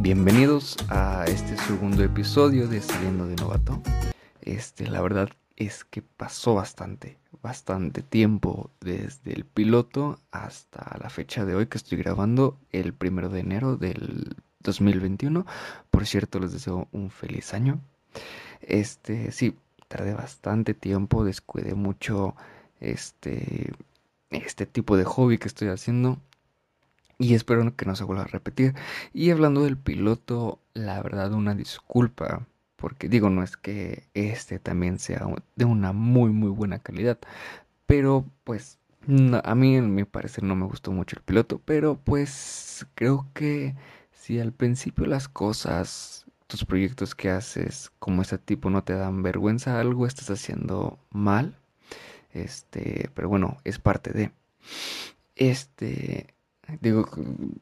Bienvenidos a este segundo episodio de Saliendo de Novato. Este, la verdad es que pasó bastante, bastante tiempo desde el piloto hasta la fecha de hoy que estoy grabando, el primero de enero del 2021. Por cierto, les deseo un feliz año. Este, sí, tardé bastante tiempo, descuidé mucho este, este tipo de hobby que estoy haciendo. Y espero que no se vuelva a repetir. Y hablando del piloto, la verdad una disculpa. Porque digo, no es que este también sea de una muy muy buena calidad. Pero pues a mí en mi parecer no me gustó mucho el piloto. Pero pues creo que si al principio las cosas, tus proyectos que haces como este tipo no te dan vergüenza, algo estás haciendo mal. Este, pero bueno, es parte de. Este, digo,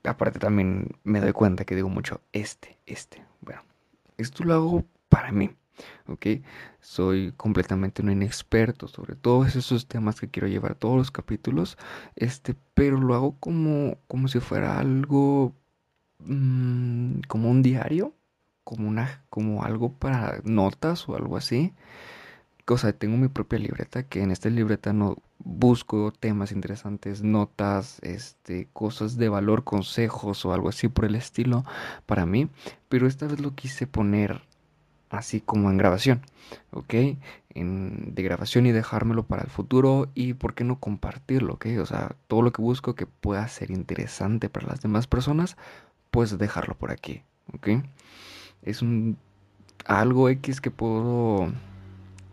aparte también me doy cuenta que digo mucho este, este. Bueno, esto lo hago para mí, ¿ok? Soy completamente un inexperto sobre todos esos temas que quiero llevar todos los capítulos, este, pero lo hago como, como si fuera algo, mmm, como un diario, como una, como algo para notas o algo así o sea, tengo mi propia libreta que en esta libreta no busco temas interesantes, notas, este, cosas de valor, consejos o algo así por el estilo para mí, pero esta vez lo quise poner así como en grabación, ¿ok? En, de grabación y dejármelo para el futuro y por qué no compartirlo, ¿ok? O sea, todo lo que busco que pueda ser interesante para las demás personas, pues dejarlo por aquí, ¿ok? Es un algo X que puedo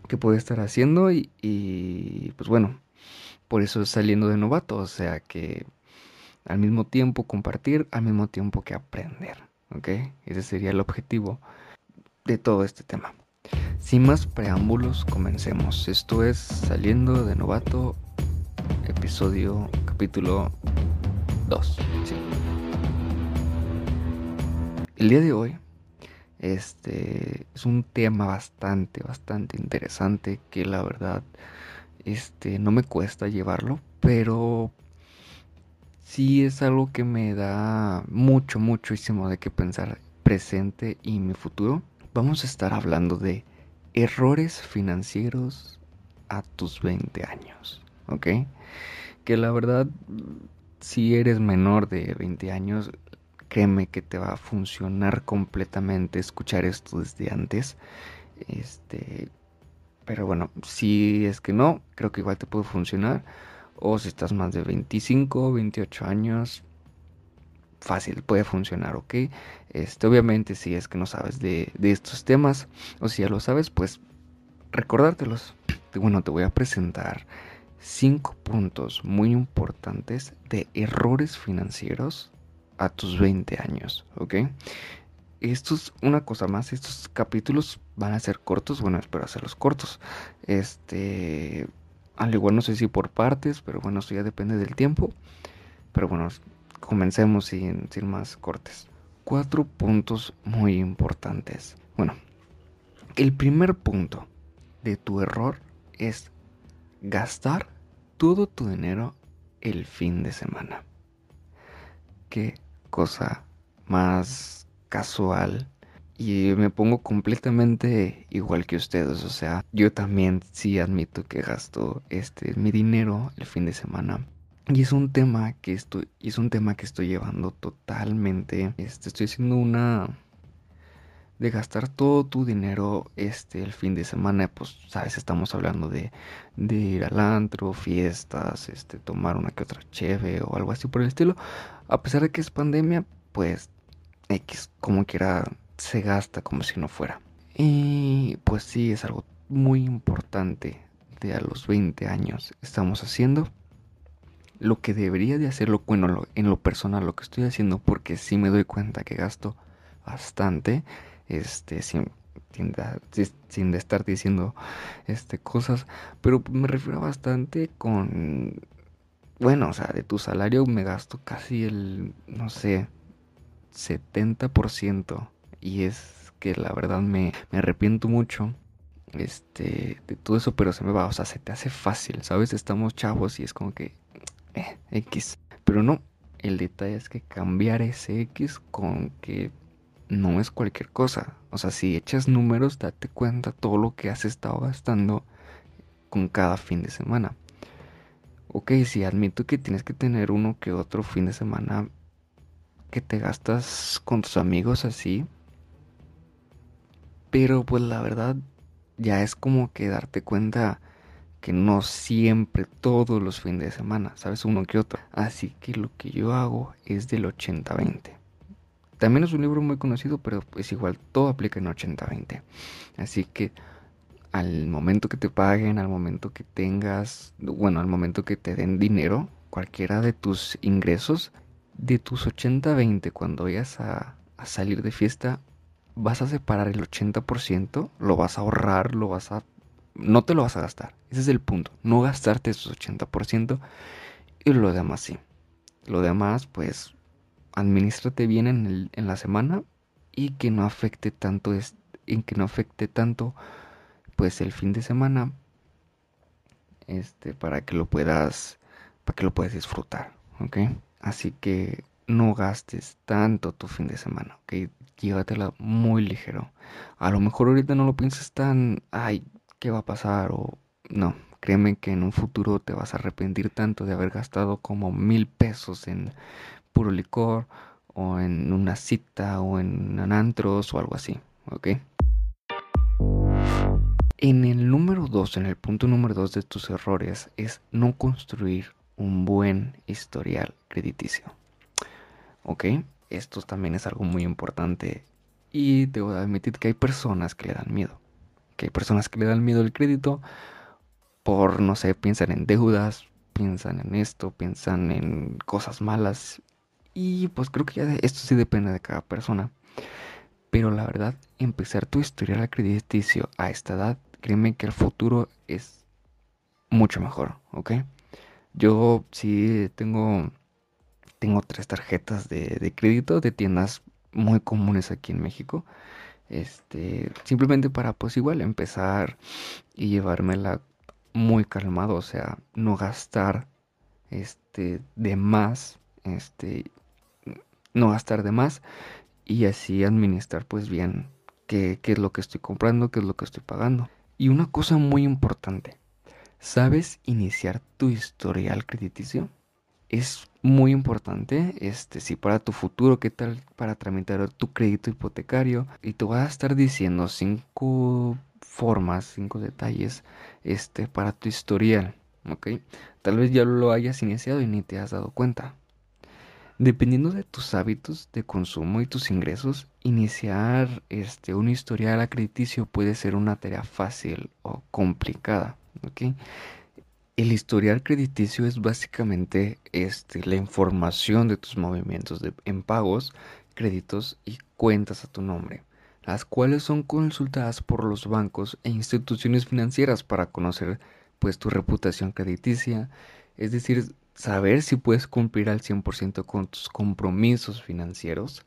que puede estar haciendo y, pues bueno, por eso saliendo de novato, o sea que al mismo tiempo compartir, al mismo tiempo que aprender, ¿ok? Ese sería el objetivo de todo este tema. Sin más preámbulos, comencemos. Esto es Saliendo de Novato, episodio, capítulo 2. El día de hoy este es un tema bastante, bastante interesante que la verdad este, no me cuesta llevarlo, pero sí es algo que me da mucho, muchísimo de qué pensar presente y mi futuro. Vamos a estar hablando de errores financieros a tus 20 años, ¿ok? Que la verdad, si eres menor de 20 años, créeme que te va a funcionar completamente escuchar esto desde antes. Este, pero bueno, si es que no, creo que igual te puede funcionar. O si estás más de 25, 28 años, fácil, puede funcionar, ¿ok? Este, obviamente si es que no sabes de, de estos temas, o si ya lo sabes, pues recordártelos. Bueno, te voy a presentar cinco puntos muy importantes de errores financieros a tus 20 años, ¿ok? Esto es una cosa más, estos capítulos van a ser cortos, bueno, espero hacerlos cortos. Este, al igual no sé si por partes, pero bueno, eso ya depende del tiempo. Pero bueno, comencemos sin, sin más cortes. Cuatro puntos muy importantes. Bueno, el primer punto de tu error es gastar todo tu dinero el fin de semana. ¿Qué cosa más casual y me pongo completamente igual que ustedes, o sea, yo también sí admito que gasto este mi dinero el fin de semana. Y es un tema que estoy es un tema que estoy llevando totalmente. Este, estoy haciendo una de gastar todo tu dinero este el fin de semana, pues sabes, estamos hablando de, de ir al antro, fiestas, este tomar una que otra cheve o algo así por el estilo. A pesar de que es pandemia, pues X como quiera se gasta como si no fuera. Y pues sí, es algo muy importante de a los 20 años estamos haciendo lo que debería de hacerlo, bueno, en lo personal lo que estoy haciendo porque sí me doy cuenta que gasto bastante, este, sin, sin, estar diciendo este, cosas, pero me refiero bastante con bueno, o sea, de tu salario me gasto casi el, no sé, 70%. Y es que la verdad me, me arrepiento mucho este, de todo eso, pero se me va, o sea, se te hace fácil, ¿sabes? Estamos chavos y es como que, eh, X. Pero no, el detalle es que cambiar ese X con que no es cualquier cosa. O sea, si echas números, date cuenta todo lo que has estado gastando con cada fin de semana. Ok, sí, admito que tienes que tener uno que otro fin de semana que te gastas con tus amigos así. Pero pues la verdad ya es como que darte cuenta que no siempre todos los fines de semana, sabes, uno que otro. Así que lo que yo hago es del 80-20. También es un libro muy conocido, pero pues igual todo aplica en 80-20. Así que al momento que te paguen, al momento que tengas, bueno, al momento que te den dinero, cualquiera de tus ingresos, de tus 80-20, cuando vayas a, a salir de fiesta, vas a separar el 80%, lo vas a ahorrar, lo vas a... No te lo vas a gastar. Ese es el punto. No gastarte esos 80% y lo demás sí. Lo demás, pues, administrate bien en, el, en la semana y que no afecte tanto, es, en que no afecte tanto, pues, el fin de semana, este, para que lo puedas, para que lo puedas disfrutar, ¿ok? Así que no gastes tanto tu fin de semana, ¿ok? Llévatela muy ligero. A lo mejor ahorita no lo pienses tan, ay, ¿qué va a pasar? O no, créeme que en un futuro te vas a arrepentir tanto de haber gastado como mil pesos en puro licor o en una cita o en antros o algo así, ¿ok? En el número 2, en el punto número 2 de tus errores es no construir un buen historial crediticio. ¿Ok? Esto también es algo muy importante y debo admitir que hay personas que le dan miedo. Que hay personas que le dan miedo al crédito por, no sé, piensan en deudas, piensan en esto, piensan en cosas malas. Y pues creo que ya esto sí depende de cada persona. Pero la verdad, empezar tu historial crediticio a esta edad, créeme que el futuro es mucho mejor, ¿ok? Yo sí tengo, tengo tres tarjetas de, crédito de tiendas muy comunes aquí en México. Este, simplemente para pues igual empezar y llevármela muy calmado, o sea, no gastar este de más, este no gastar de más y así administrar pues bien qué, qué es lo que estoy comprando, qué es lo que estoy pagando. Y una cosa muy importante, ¿Sabes iniciar tu historial crediticio? Es muy importante, este, si para tu futuro, ¿qué tal para tramitar tu crédito hipotecario? Y te voy a estar diciendo cinco formas, cinco detalles, este, para tu historial, ¿ok? Tal vez ya lo hayas iniciado y ni te has dado cuenta. Dependiendo de tus hábitos de consumo y tus ingresos, iniciar este, un historial crediticio puede ser una tarea fácil o complicada. El historial crediticio es básicamente este, la información de tus movimientos de, en pagos, créditos y cuentas a tu nombre, las cuales son consultadas por los bancos e instituciones financieras para conocer pues tu reputación crediticia, es decir, saber si puedes cumplir al 100% con tus compromisos financieros,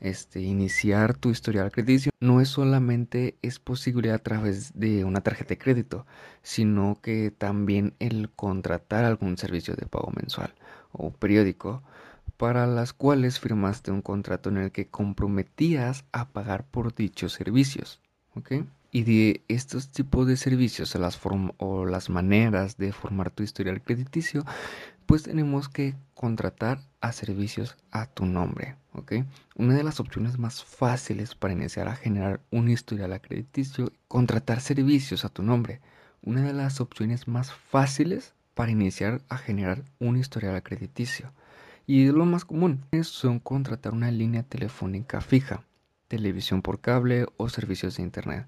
este, iniciar tu historial crediticio no es solamente es posible a través de una tarjeta de crédito, sino que también el contratar algún servicio de pago mensual o periódico para las cuales firmaste un contrato en el que comprometías a pagar por dichos servicios. Y de estos tipos de servicios o las, o las maneras de formar tu historial crediticio pues tenemos que contratar a servicios a tu nombre. Una de las opciones más fáciles para iniciar a generar un historial crediticio, contratar servicios a tu nombre. Una de las opciones más fáciles para iniciar a generar un historial crediticio. Y lo más común son contratar una línea telefónica fija, televisión por cable o servicios de internet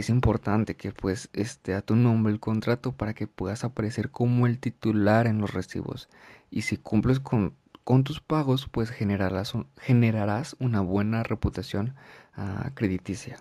es importante que pues esté a tu nombre el contrato para que puedas aparecer como el titular en los recibos. Y si cumples con, tus pagos, pues generarás, generarás una buena reputación uh, crediticia.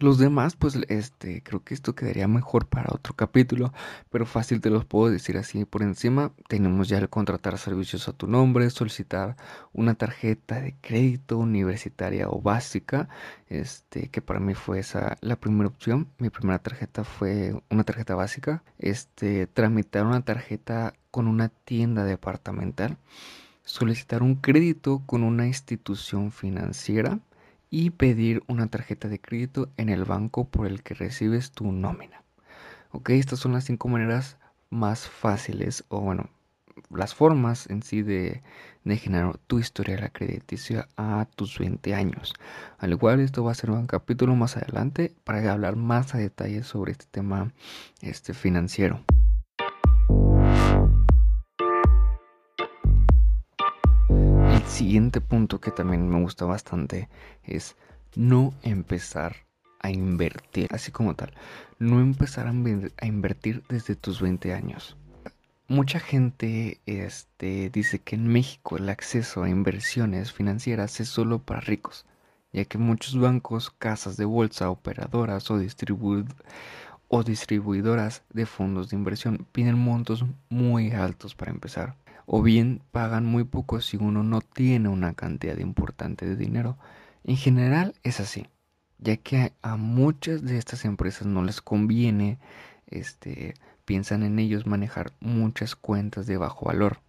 Los demás, pues este, creo que esto quedaría mejor para otro capítulo, pero fácil te los puedo decir así por encima. Tenemos ya el contratar servicios a tu nombre, solicitar una tarjeta de crédito universitaria o básica, este, que para mí fue esa la primera opción. Mi primera tarjeta fue una tarjeta básica, este, tramitar una tarjeta con una tienda departamental, solicitar un crédito con una institución financiera y pedir una tarjeta de crédito en el banco por el que recibes tu nómina. Ok, estas son las cinco maneras más fáciles o bueno, las formas en sí de, de generar tu historia la crediticia a tus 20 años. Al igual esto va a ser un capítulo más adelante para hablar más a detalle sobre este tema este, financiero. Siguiente punto que también me gusta bastante es no empezar a invertir, así como tal, no empezar a, invertir desde tus 20 años. Mucha gente este, dice que en México el acceso a inversiones financieras es solo para ricos, ya que muchos bancos, casas de bolsa, operadoras o distribuidoras de fondos de inversión piden montos muy altos para empezar, o bien pagan muy poco si uno no tiene una cantidad importante de dinero. En general es así ya que a muchas de estas empresas no les conviene, este, piensan en ellos manejar muchas cuentas de bajo valor.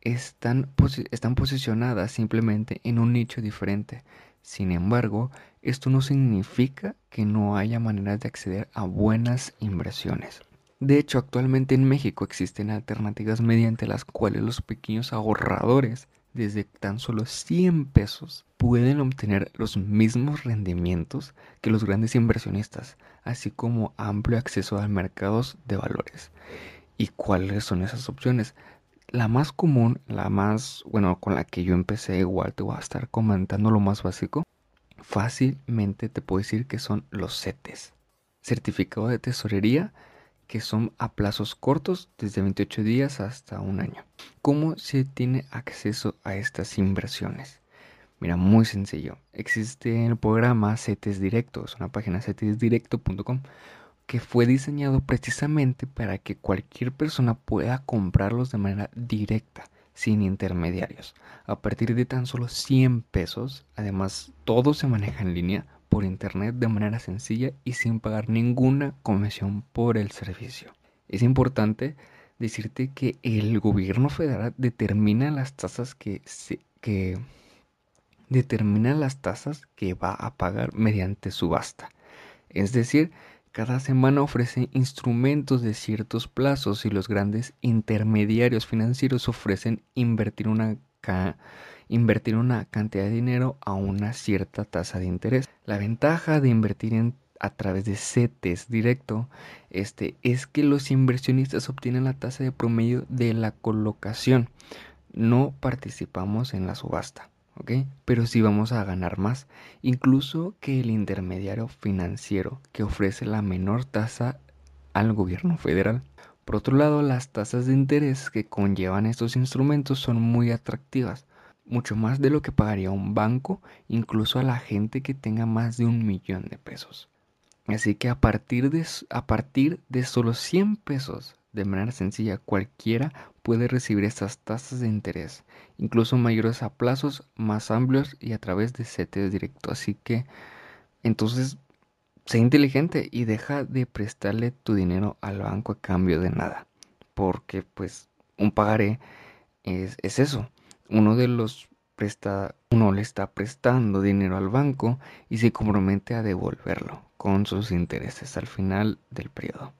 Están, están posicionadas simplemente en un nicho diferente. Sin embargo, esto no significa que no haya maneras de acceder a buenas inversiones. De hecho, actualmente en México existen alternativas mediante las cuales los pequeños ahorradores desde tan solo 100 pesos pueden obtener los mismos rendimientos que los grandes inversionistas, así como amplio acceso a mercados de valores. ¿Y cuáles son esas opciones? La más común, la más, bueno, con la que yo empecé, igual te voy a estar comentando lo más básico. Fácilmente te puedo decir que son los CETES. Certificado de tesorería que son a plazos cortos, desde 28 días hasta un año. ¿Cómo se tiene acceso a estas inversiones? Mira, muy sencillo. Existe el programa CETES Directo, una página cetesdirecto.com que fue diseñado precisamente para que cualquier persona pueda comprarlos de manera directa, sin intermediarios. A partir de tan solo 100 pesos, además todo se maneja en línea, por internet de manera sencilla y sin pagar ninguna comisión por el servicio. Es importante decirte que el gobierno federal determina las tasas que, que determina las tasas que va a pagar mediante subasta. Es decir, cada semana ofrece instrumentos de ciertos plazos y los grandes intermediarios financieros ofrecen invertir una invertir una cantidad de dinero a una cierta tasa de interés. La ventaja de invertir a través de CETES directo este, es que los inversionistas obtienen la tasa de promedio de la colocación. No participamos en la subasta. Pero sí vamos a ganar más, incluso que el intermediario financiero que ofrece la menor tasa al gobierno federal. Por otro lado, las tasas de interés que conllevan estos instrumentos son muy atractivas, mucho más de lo que pagaría un banco, incluso a la gente que tenga más de un millón de pesos. Así que a partir de, a partir de solo 100 pesos, de manera sencilla, cualquiera puede recibir estas tasas de interés, incluso mayores a plazos más amplios y a través de CETES directo. Así que, entonces, sé inteligente y deja de prestarle tu dinero al banco a cambio de nada. Porque, pues, un pagaré es, es eso uno de los presta, uno le está prestando dinero al banco y se compromete a devolverlo con sus intereses al final del periodo.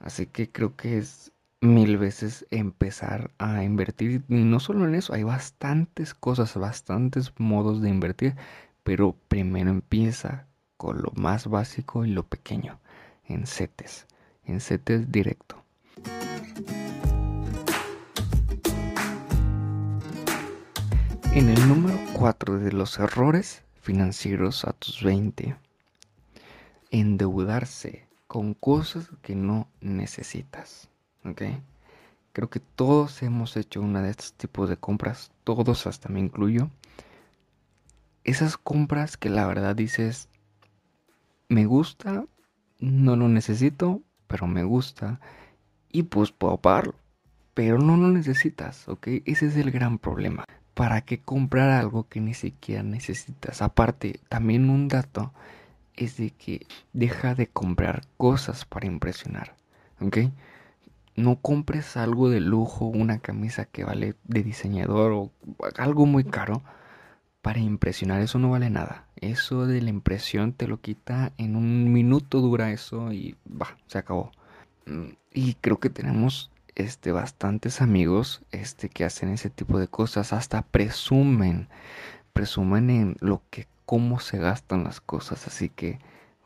Así que creo que es mil veces empezar a invertir y no solo en eso, hay bastantes cosas, bastantes modos de invertir, pero primero empieza con lo más básico y lo pequeño, en CETES, en CETES directo. En el número 4 de los errores financieros a tus 20, endeudarse con cosas que no necesitas. ¿Ok? Creo que todos hemos hecho una de estos tipos de compras, todos hasta me incluyo. Esas compras que la verdad dices, me gusta, no lo necesito, pero me gusta y pues puedo pagarlo. Pero no lo necesitas, ¿ok? Ese es el gran problema. ¿Para qué comprar algo que ni siquiera necesitas? Aparte, también un dato es de que deja de comprar cosas para impresionar, ¿ok? No compres algo de lujo, una camisa que vale de diseñador o algo muy caro, para impresionar, eso no vale nada. Eso de la impresión te lo quita en un minuto dura eso y va, se acabó. Mm, y creo que tenemos este bastantes amigos este que hacen ese tipo de cosas, hasta presumen, presumen en lo que cómo se gastan las cosas, así que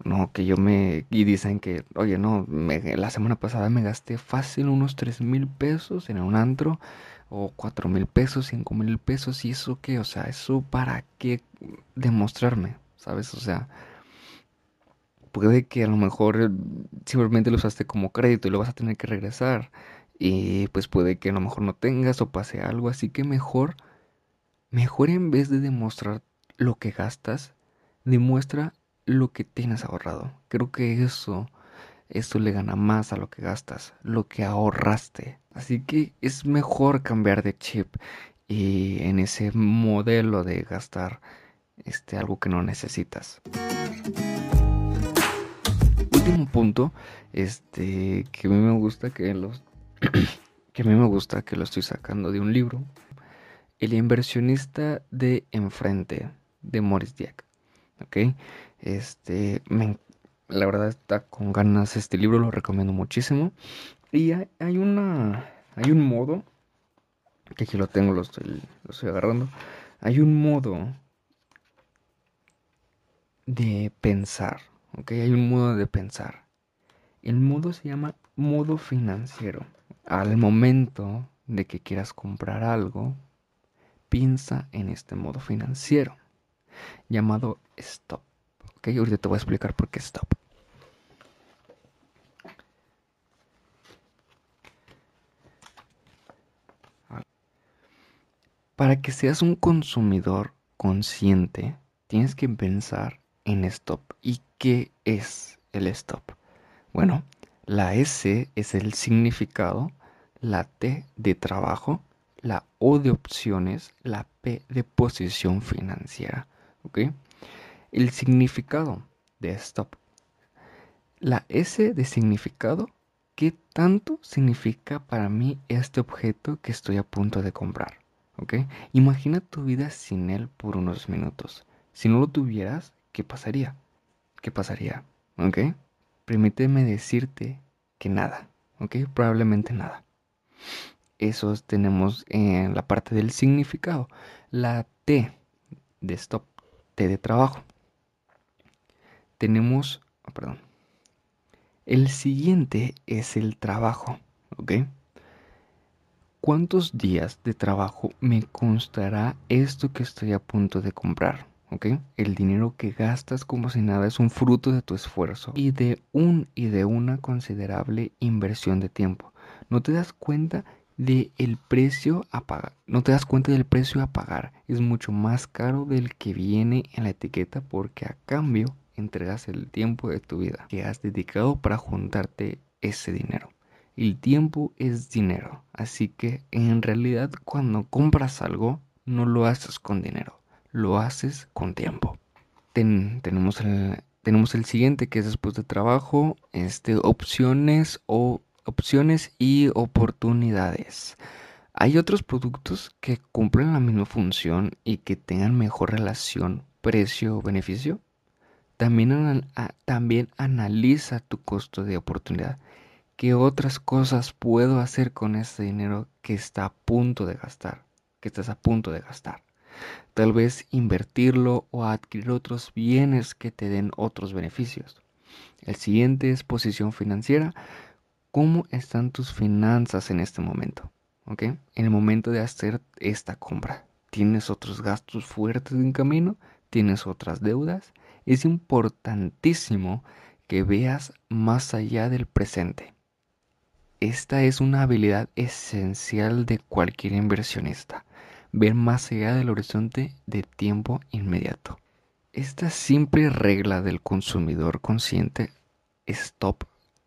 no, que yo me... Y dicen que, oye, no, la semana pasada me gasté fácil unos 3 mil pesos en un antro, o 4 mil pesos, 5 mil pesos, y eso qué, o sea, eso para qué demostrarme, ¿sabes? O sea, puede que a lo mejor simplemente lo usaste como crédito y lo vas a tener que regresar, y pues puede que a lo mejor no tengas o pase algo, así que mejor, mejor en vez de demostrar lo que gastas, demuestra lo que tienes ahorrado. Creo que eso, eso le gana más a lo que gastas, lo que ahorraste. Así que es mejor cambiar de chip y en ese modelo de gastar este algo que no necesitas. Último punto, este que a mí me gusta que los que a mí me gusta que lo estoy sacando de un libro. El inversionista de enfrente de Morris. ¿Ok? Este, la verdad está con ganas este libro, lo recomiendo muchísimo. Y hay, una, hay un modo, que aquí lo tengo, lo estoy, lo estoy agarrando. Hay un modo de pensar. Hay un modo de pensar. El modo se llama modo financiero. Al momento de que quieras comprar algo, piensa en este modo financiero llamado stop. Ok, ahorita te voy a explicar por qué stop. Para que seas un consumidor consciente, tienes que pensar en stop. ¿Y qué es el stop? Bueno, la S es el significado, la T de trabajo, la O de opciones, la P de posición financiera. ¿Ok? El significado de stop. La S de significado, ¿qué tanto significa para mí este objeto que estoy a punto de comprar? ¿Ok? Imagina tu vida sin él por unos minutos. Si no lo tuvieras, ¿qué pasaría? ¿Qué pasaría? ¿Ok? Permíteme decirte que nada. ¿Ok? Probablemente nada. Eso tenemos en la parte del significado. La T de stop, T de trabajo tenemos, ah, perdón, el siguiente es el trabajo, ¿ok? ¿Cuántos días de trabajo me constará esto que estoy a punto de comprar? El dinero que gastas como si nada es un fruto de tu esfuerzo y de un y de una considerable inversión de tiempo. No te das cuenta de el precio a pagar. No te das cuenta del precio a pagar. Es mucho más caro del que viene en la etiqueta porque a cambio entregas el tiempo de tu vida que has dedicado para juntarte ese dinero. El tiempo es dinero, así que en realidad cuando compras algo no lo haces con dinero, lo haces con tiempo. tenemos, el, tenemos el siguiente que es después de trabajo, este, opciones o opciones y oportunidades. Hay otros productos que cumplen la misma función y que tengan mejor relación precio-beneficio. También, también analiza tu costo de oportunidad. ¿Qué otras cosas puedo hacer con este dinero que está a punto de gastar? Que estás a punto de gastar. Tal vez invertirlo o adquirir otros bienes que te den otros beneficios. El siguiente es posición financiera. ¿Cómo están tus finanzas en este momento? ¿Ok? En el momento de hacer esta compra. ¿Tienes otros gastos fuertes en camino? ¿Tienes otras deudas? es importantísimo que veas más allá del presente. Esta es una habilidad esencial de cualquier inversionista, ver más allá del horizonte de tiempo inmediato. Esta simple regla del consumidor consciente, stop,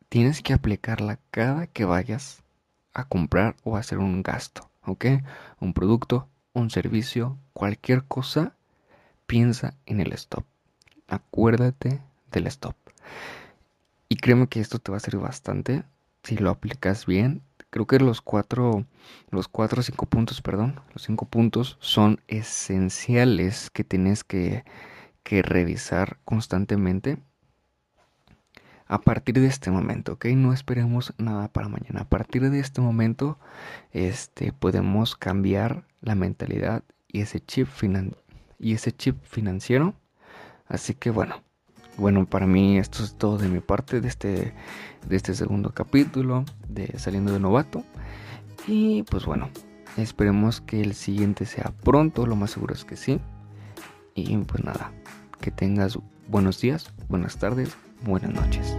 tienes que aplicarla cada que vayas a comprar o hacer un gasto, ¿ok? Un producto, un servicio, cualquier cosa, piensa en el stop acuérdate del stop. Y créeme que esto te va a servir bastante si lo aplicas bien. Creo que los cuatro, los cuatro, cinco puntos, perdón, los cinco puntos son esenciales que tienes que, revisar constantemente a partir de este momento, ¿ok? No esperemos nada para mañana. A partir de este momento, este, podemos cambiar la mentalidad y ese chip, y ese chip financiero. Así que bueno, bueno, para mí esto es todo de mi parte de este, de este segundo capítulo de Saliendo de Novato. Y pues bueno, esperemos que el siguiente sea pronto, lo más seguro es que sí. Y pues nada, que tengas buenos días, buenas tardes, buenas noches.